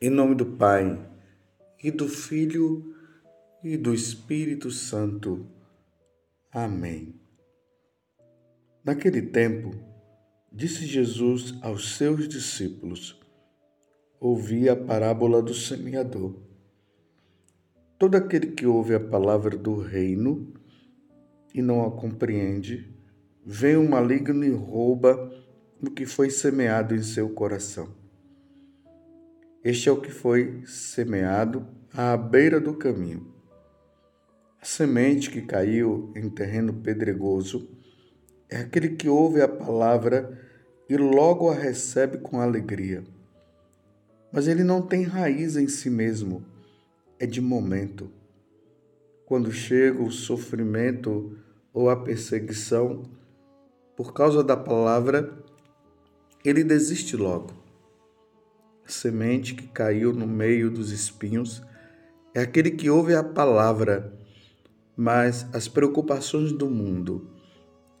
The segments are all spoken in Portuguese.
Em nome do Pai, e do Filho, e do Espírito Santo. Amém. Naquele tempo, disse Jesus aos seus discípulos: Ouvi a parábola do semeador. Todo aquele que ouve a palavra do reino e não a compreende, vem o maligno e rouba o que foi semeado em seu coração. Este é o que foi semeado à beira do caminho. A semente que caiu em terreno pedregoso é aquele que ouve a palavra e logo a recebe com alegria. Mas ele não tem raiz em si mesmo, é de momento. Quando chega o sofrimento ou a perseguição por causa da palavra, ele desiste logo semente que caiu no meio dos espinhos é aquele que ouve a palavra, mas as preocupações do mundo,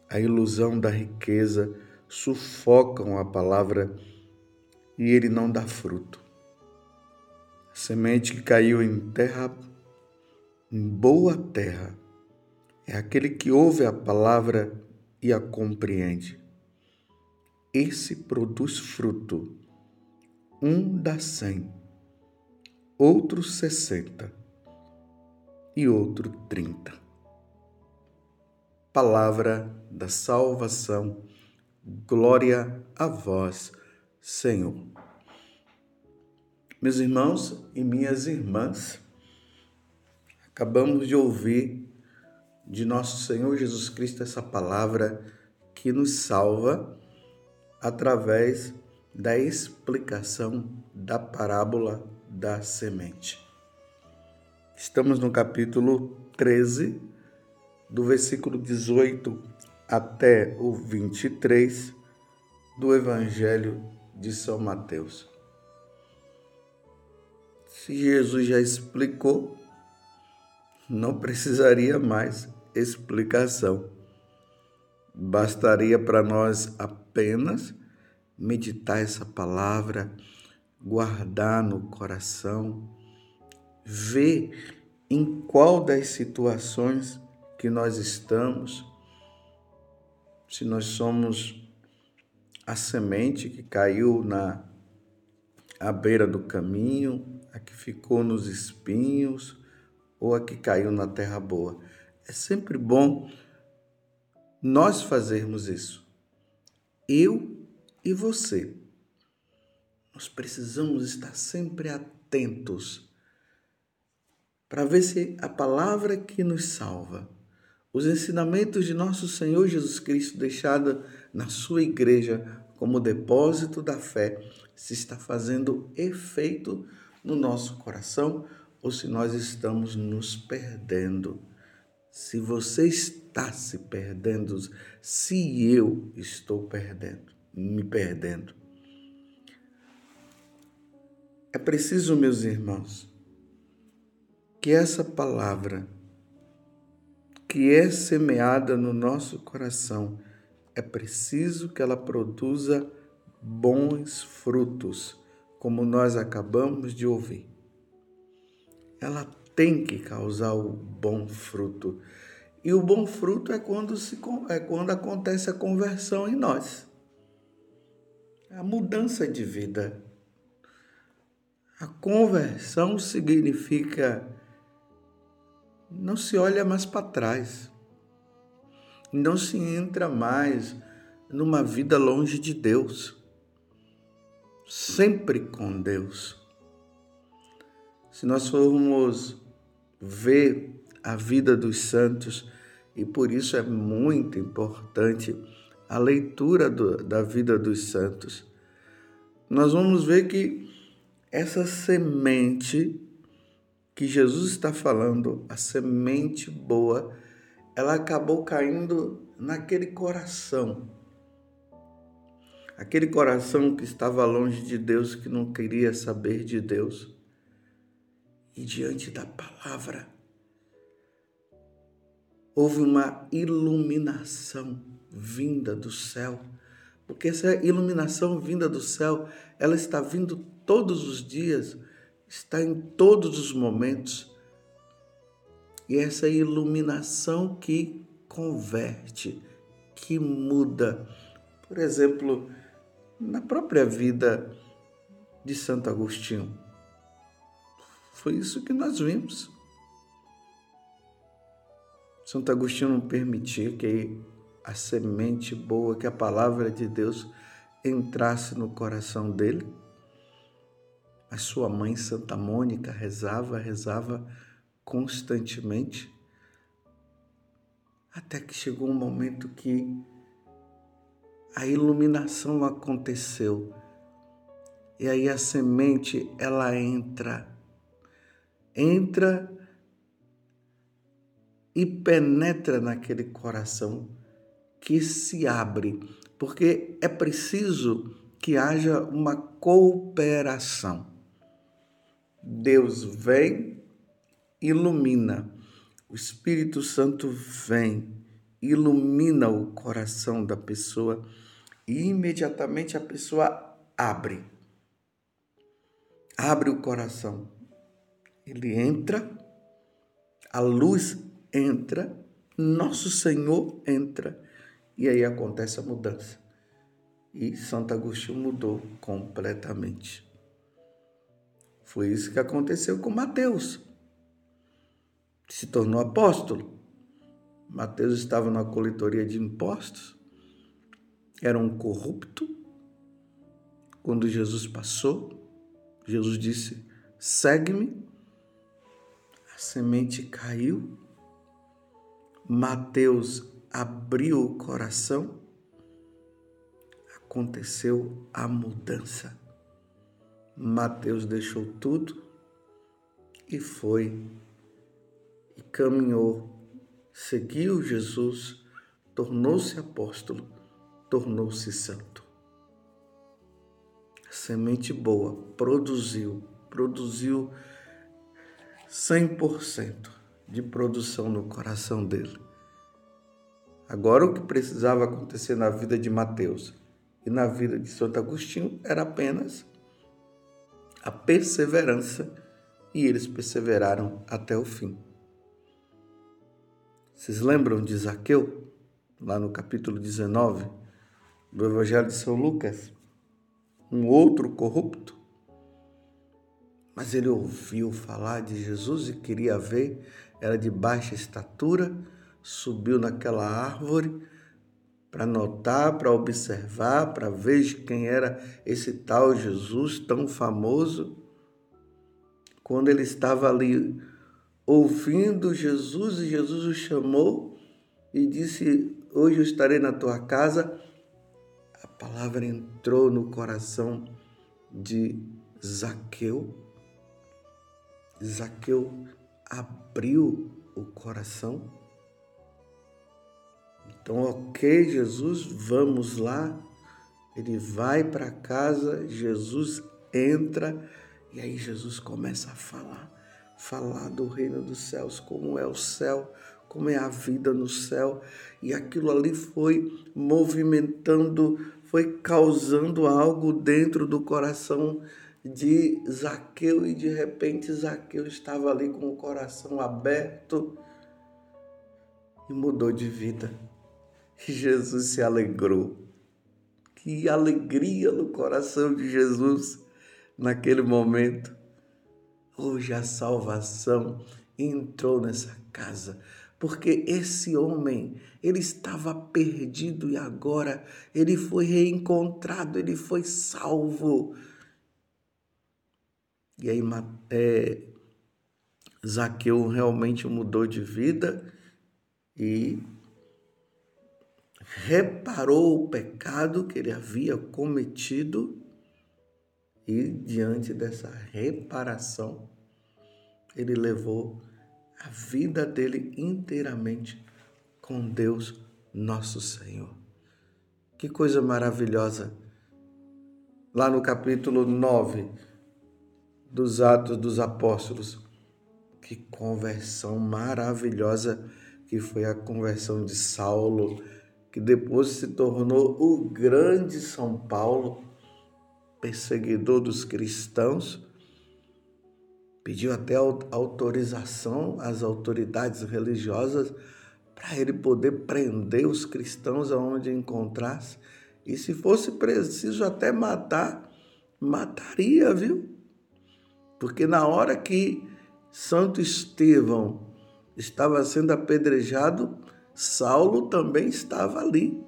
a ilusão da riqueza sufocam a palavra e ele não dá fruto. A semente que caiu em terra, em boa terra, é aquele que ouve a palavra e a compreende. Esse produz fruto um dá cem, outro sessenta e outro trinta. Palavra da salvação, glória a vós, Senhor. Meus irmãos e minhas irmãs, acabamos de ouvir de nosso Senhor Jesus Cristo essa palavra que nos salva através da explicação da parábola da semente. Estamos no capítulo 13, do versículo 18 até o 23 do Evangelho de São Mateus. Se Jesus já explicou, não precisaria mais explicação. Bastaria para nós apenas meditar essa palavra, guardar no coração, ver em qual das situações que nós estamos, se nós somos a semente que caiu na à beira do caminho, a que ficou nos espinhos ou a que caiu na terra boa. É sempre bom nós fazermos isso. Eu e você? Nós precisamos estar sempre atentos para ver se a palavra que nos salva, os ensinamentos de nosso Senhor Jesus Cristo deixado na sua igreja como depósito da fé, se está fazendo efeito no nosso coração ou se nós estamos nos perdendo. Se você está se perdendo, se eu estou perdendo me perdendo. É preciso, meus irmãos, que essa palavra que é semeada no nosso coração, é preciso que ela produza bons frutos, como nós acabamos de ouvir. Ela tem que causar o bom fruto. E o bom fruto é quando, se, é quando acontece a conversão em nós a mudança de vida. A conversão significa não se olha mais para trás, não se entra mais numa vida longe de Deus, sempre com Deus. Se nós formos ver a vida dos santos, e por isso é muito importante a leitura do, da vida dos santos, nós vamos ver que essa semente que Jesus está falando, a semente boa, ela acabou caindo naquele coração. Aquele coração que estava longe de Deus, que não queria saber de Deus. E diante da palavra, houve uma iluminação vinda do céu, porque essa iluminação vinda do céu, ela está vindo todos os dias está em todos os momentos. E essa iluminação que converte, que muda. Por exemplo, na própria vida de Santo Agostinho. Foi isso que nós vimos. Santo Agostinho não permitia que a semente boa, que a palavra de Deus entrasse no coração dele. A sua mãe, Santa Mônica, rezava, rezava constantemente, até que chegou um momento que a iluminação aconteceu. E aí a semente, ela entra, entra e penetra naquele coração que se abre, porque é preciso que haja uma cooperação. Deus vem, ilumina. O Espírito Santo vem, ilumina o coração da pessoa e imediatamente a pessoa abre. Abre o coração. Ele entra, a luz entra, nosso Senhor entra e aí acontece a mudança. E Santo Agostinho mudou completamente. Foi isso que aconteceu com Mateus. Se tornou apóstolo. Mateus estava na coletoria de impostos, era um corrupto. Quando Jesus passou, Jesus disse: segue-me. A semente caiu Mateus abriu o coração, aconteceu a mudança. Mateus deixou tudo e foi e caminhou, seguiu Jesus, tornou-se apóstolo, tornou-se santo. A semente boa produziu, produziu 100% de produção no coração dele. Agora, o que precisava acontecer na vida de Mateus e na vida de Santo Agostinho era apenas a perseverança e eles perseveraram até o fim. Vocês lembram de Zaqueu, lá no capítulo 19 do Evangelho de São Lucas? Um outro corrupto mas ele ouviu falar de Jesus e queria ver, era de baixa estatura, subiu naquela árvore para notar, para observar, para ver quem era esse tal Jesus tão famoso. Quando ele estava ali ouvindo Jesus e Jesus o chamou e disse: Hoje eu estarei na tua casa. A palavra entrou no coração de Zaqueu Zaqueu abriu o coração. Então, ok, Jesus, vamos lá. Ele vai para casa, Jesus entra e aí Jesus começa a falar, falar do reino dos céus, como é o céu, como é a vida no céu, e aquilo ali foi movimentando, foi causando algo dentro do coração de Zaqueu e de repente Zaqueu estava ali com o coração aberto e mudou de vida. Jesus se alegrou. Que alegria no coração de Jesus naquele momento. Hoje a salvação entrou nessa casa, porque esse homem, ele estava perdido e agora ele foi reencontrado, ele foi salvo e aí é, Zaqueu realmente mudou de vida e reparou o pecado que ele havia cometido e diante dessa reparação ele levou a vida dele inteiramente com Deus nosso Senhor. Que coisa maravilhosa! Lá no capítulo 9, dos Atos dos Apóstolos. Que conversão maravilhosa que foi a conversão de Saulo, que depois se tornou o grande São Paulo, perseguidor dos cristãos, pediu até autorização às autoridades religiosas para ele poder prender os cristãos aonde encontrasse. E se fosse preciso até matar, mataria, viu? Porque na hora que Santo Estevão estava sendo apedrejado, Saulo também estava ali,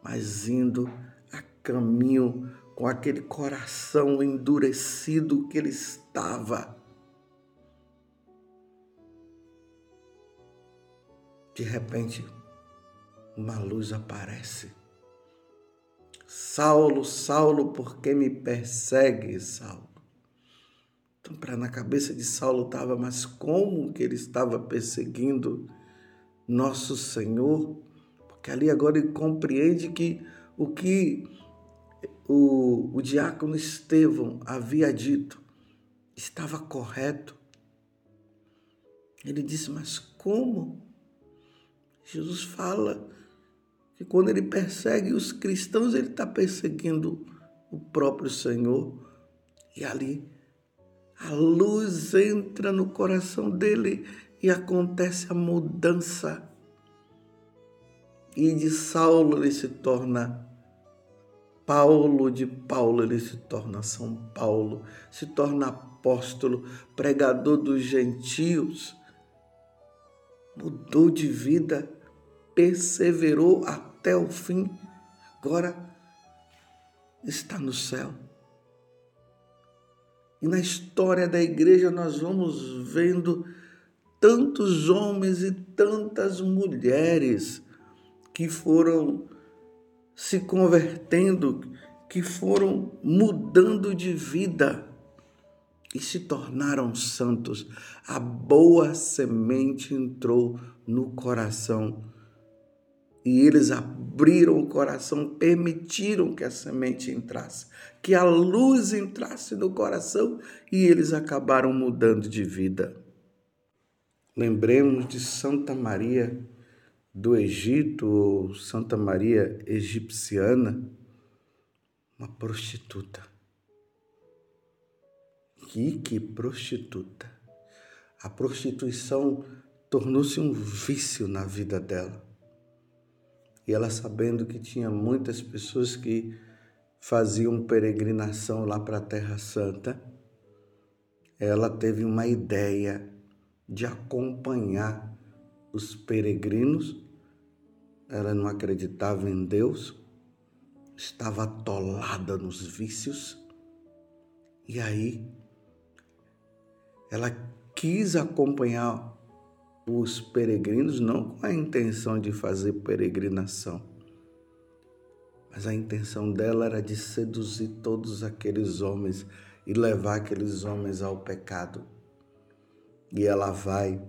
mas indo a caminho com aquele coração endurecido que ele estava. De repente, uma luz aparece. Saulo, Saulo, por que me persegue, Saulo? Então, para na cabeça de Saulo estava, mas como que ele estava perseguindo nosso Senhor? Porque ali agora ele compreende que o que o, o diácono Estevão havia dito estava correto. Ele disse, mas como? Jesus fala que quando ele persegue os cristãos, ele está perseguindo o próprio Senhor. E ali a luz entra no coração dele e acontece a mudança. E de Saulo ele se torna Paulo, de Paulo ele se torna São Paulo, se torna apóstolo, pregador dos gentios. Mudou de vida, perseverou até o fim, agora está no céu. E na história da igreja nós vamos vendo tantos homens e tantas mulheres que foram se convertendo, que foram mudando de vida e se tornaram santos. A boa semente entrou no coração e eles abriram o coração, permitiram que a semente entrasse, que a luz entrasse no coração e eles acabaram mudando de vida. Lembremos de Santa Maria do Egito, ou Santa Maria egipciana, uma prostituta. Que, que prostituta! A prostituição tornou-se um vício na vida dela. E ela, sabendo que tinha muitas pessoas que faziam peregrinação lá para a Terra Santa, ela teve uma ideia de acompanhar os peregrinos ela não acreditava em Deus, estava atolada nos vícios, e aí ela quis acompanhar os peregrinos, não com a intenção de fazer peregrinação, mas a intenção dela era de seduzir todos aqueles homens e levar aqueles homens ao pecado. E ela vai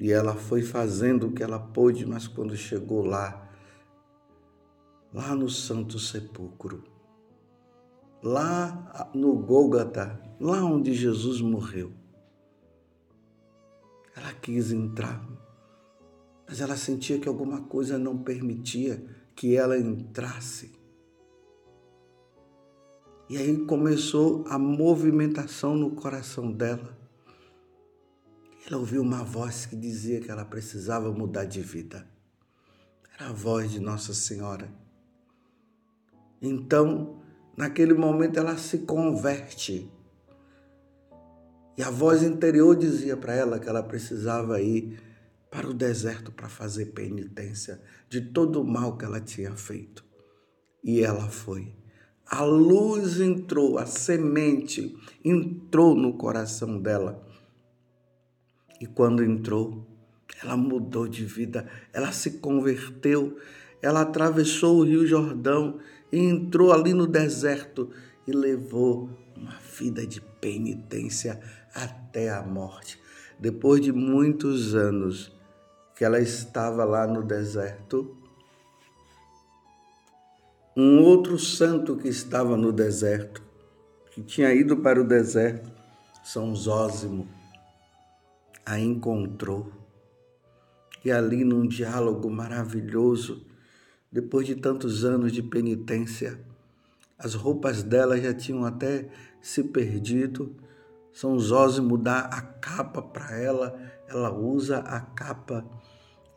e ela foi fazendo o que ela pôde, mas quando chegou lá, lá no Santo Sepulcro, lá no Gólgota, lá onde Jesus morreu, ela quis entrar, mas ela sentia que alguma coisa não permitia que ela entrasse. E aí começou a movimentação no coração dela. Ela ouviu uma voz que dizia que ela precisava mudar de vida. Era a voz de Nossa Senhora. Então, naquele momento, ela se converte. E a voz interior dizia para ela que ela precisava ir para o deserto para fazer penitência de todo o mal que ela tinha feito. E ela foi. A luz entrou, a semente entrou no coração dela e quando entrou, ela mudou de vida, ela se converteu, ela atravessou o Rio Jordão e entrou ali no deserto e levou uma vida de penitência até a morte. Depois de muitos anos que ela estava lá no deserto, um outro santo que estava no deserto, que tinha ido para o deserto, São Zósimo, a encontrou. E ali, num diálogo maravilhoso, depois de tantos anos de penitência, as roupas dela já tinham até se perdido, São Zósimo dá a capa para ela, ela usa a capa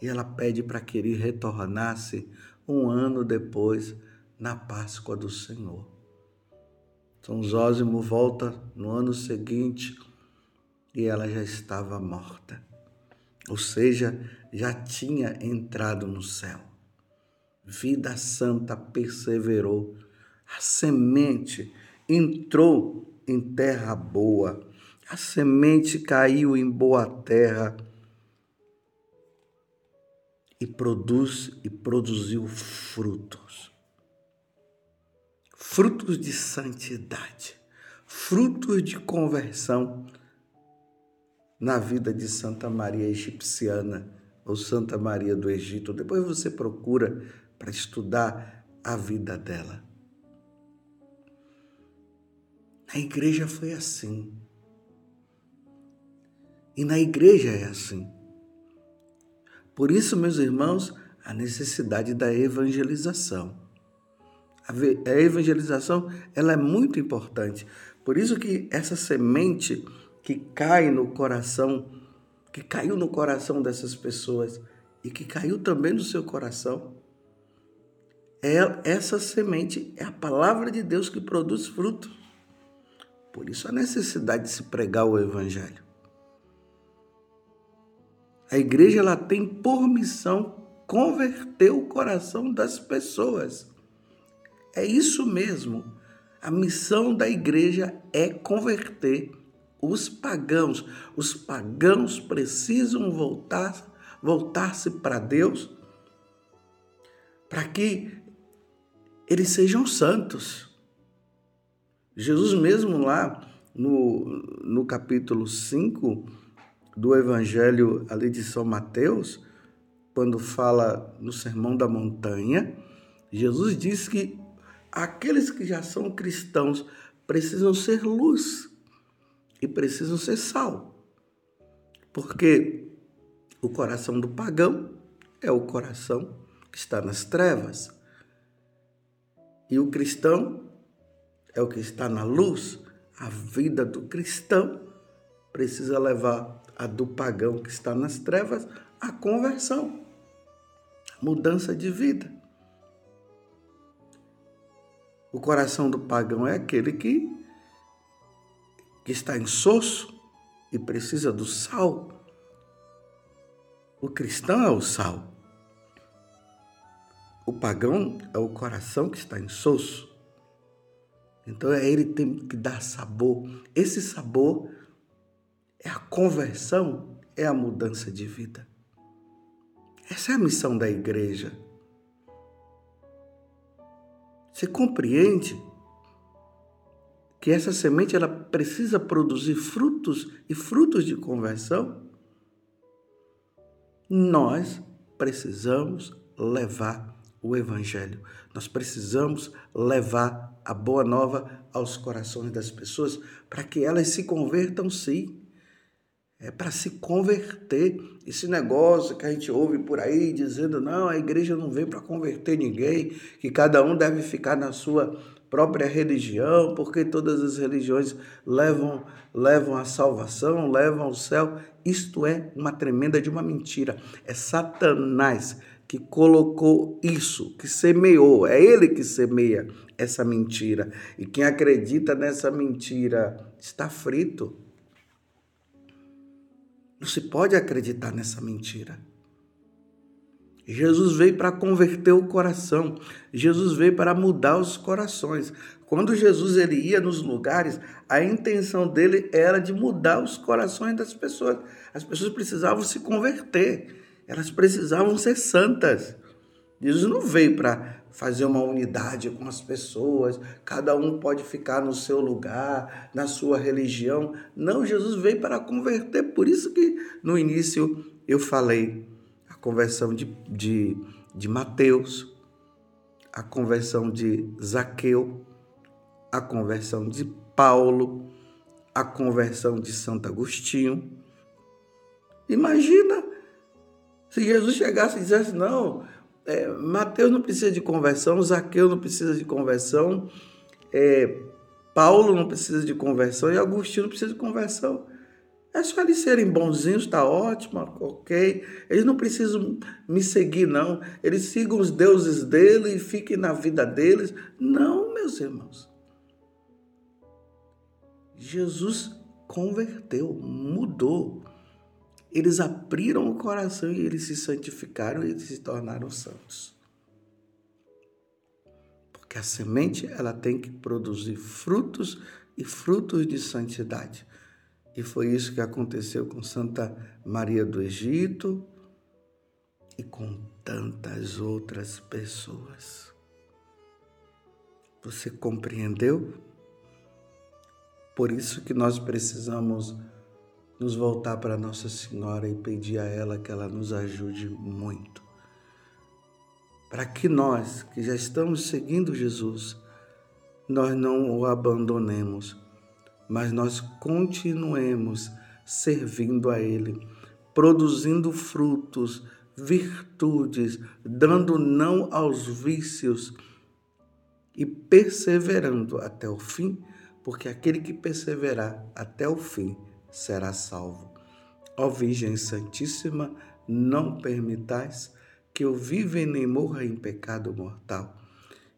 e ela pede para que ele retornasse um ano depois, na Páscoa do Senhor. São Zósimo volta no ano seguinte e ela já estava morta, ou seja, já tinha entrado no céu. Vida Santa perseverou, a semente entrou em terra boa, a semente caiu em boa terra e produz e produziu frutos. Frutos de santidade, frutos de conversão na vida de Santa Maria Egipciana ou Santa Maria do Egito. Depois você procura para estudar a vida dela. A igreja foi assim. E na igreja é assim. Por isso, meus irmãos, a necessidade da evangelização. A evangelização ela é muito importante. Por isso que essa semente que cai no coração, que caiu no coração dessas pessoas e que caiu também no seu coração, é essa semente é a palavra de Deus que produz fruto. Por isso a necessidade de se pregar o evangelho. A igreja ela tem por missão converter o coração das pessoas. É isso mesmo. A missão da igreja é converter os pagãos. Os pagãos precisam voltar voltar-se para Deus para que eles sejam santos. Jesus mesmo lá no, no capítulo 5, do Evangelho ali de São Mateus, quando fala no Sermão da Montanha, Jesus diz que aqueles que já são cristãos precisam ser luz e precisam ser sal. Porque o coração do pagão é o coração que está nas trevas. E o cristão é o que está na luz. A vida do cristão precisa levar a do pagão que está nas trevas, a conversão, a mudança de vida. O coração do pagão é aquele que, que está insosso e precisa do sal. O cristão é o sal. O pagão é o coração que está insosso. Então é ele que tem que dar sabor. Esse sabor é a conversão, é a mudança de vida. Essa é a missão da igreja. Você compreende que essa semente ela precisa produzir frutos e frutos de conversão? Nós precisamos levar o evangelho. Nós precisamos levar a boa nova aos corações das pessoas para que elas se convertam sim é para se converter. Esse negócio que a gente ouve por aí dizendo, não, a igreja não vem para converter ninguém, que cada um deve ficar na sua própria religião, porque todas as religiões levam levam à salvação, levam ao céu. Isto é uma tremenda de uma mentira. É Satanás que colocou isso, que semeou, é ele que semeia essa mentira. E quem acredita nessa mentira está frito. Não se pode acreditar nessa mentira. Jesus veio para converter o coração. Jesus veio para mudar os corações. Quando Jesus ele ia nos lugares, a intenção dele era de mudar os corações das pessoas. As pessoas precisavam se converter. Elas precisavam ser santas. Jesus não veio para fazer uma unidade com as pessoas, cada um pode ficar no seu lugar, na sua religião. Não, Jesus veio para converter. Por isso que no início eu falei conversão de, de, de Mateus, a conversão de Zaqueu, a conversão de Paulo, a conversão de Santo Agostinho. Imagina se Jesus chegasse e dissesse: Não, é, Mateus não precisa de conversão, Zaqueu não precisa de conversão, é, Paulo não precisa de conversão e Agostinho não precisa de conversão. É só eles serem bonzinhos, está ótimo, ok. Eles não precisam me seguir, não. Eles sigam os deuses dele e fiquem na vida deles. Não, meus irmãos. Jesus converteu, mudou. Eles abriram o coração e eles se santificaram e se tornaram santos. Porque a semente ela tem que produzir frutos e frutos de santidade. E foi isso que aconteceu com Santa Maria do Egito e com tantas outras pessoas. Você compreendeu? Por isso que nós precisamos nos voltar para Nossa Senhora e pedir a ela que ela nos ajude muito. Para que nós, que já estamos seguindo Jesus, nós não o abandonemos, mas nós continuemos servindo a Ele, produzindo frutos, virtudes, dando não aos vícios e perseverando até o fim porque aquele que perseverar até o fim será salvo. Ó Virgem Santíssima, não permitais que eu viva e nem morra em pecado mortal.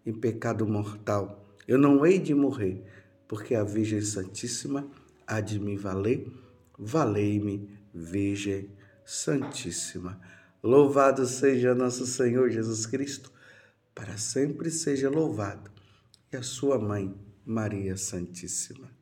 Em pecado mortal eu não hei de morrer, porque a Virgem Santíssima há de me valer. Valei-me, Virgem Santíssima. Louvado seja nosso Senhor Jesus Cristo, para sempre seja louvado. E a sua mãe, Maria Santíssima.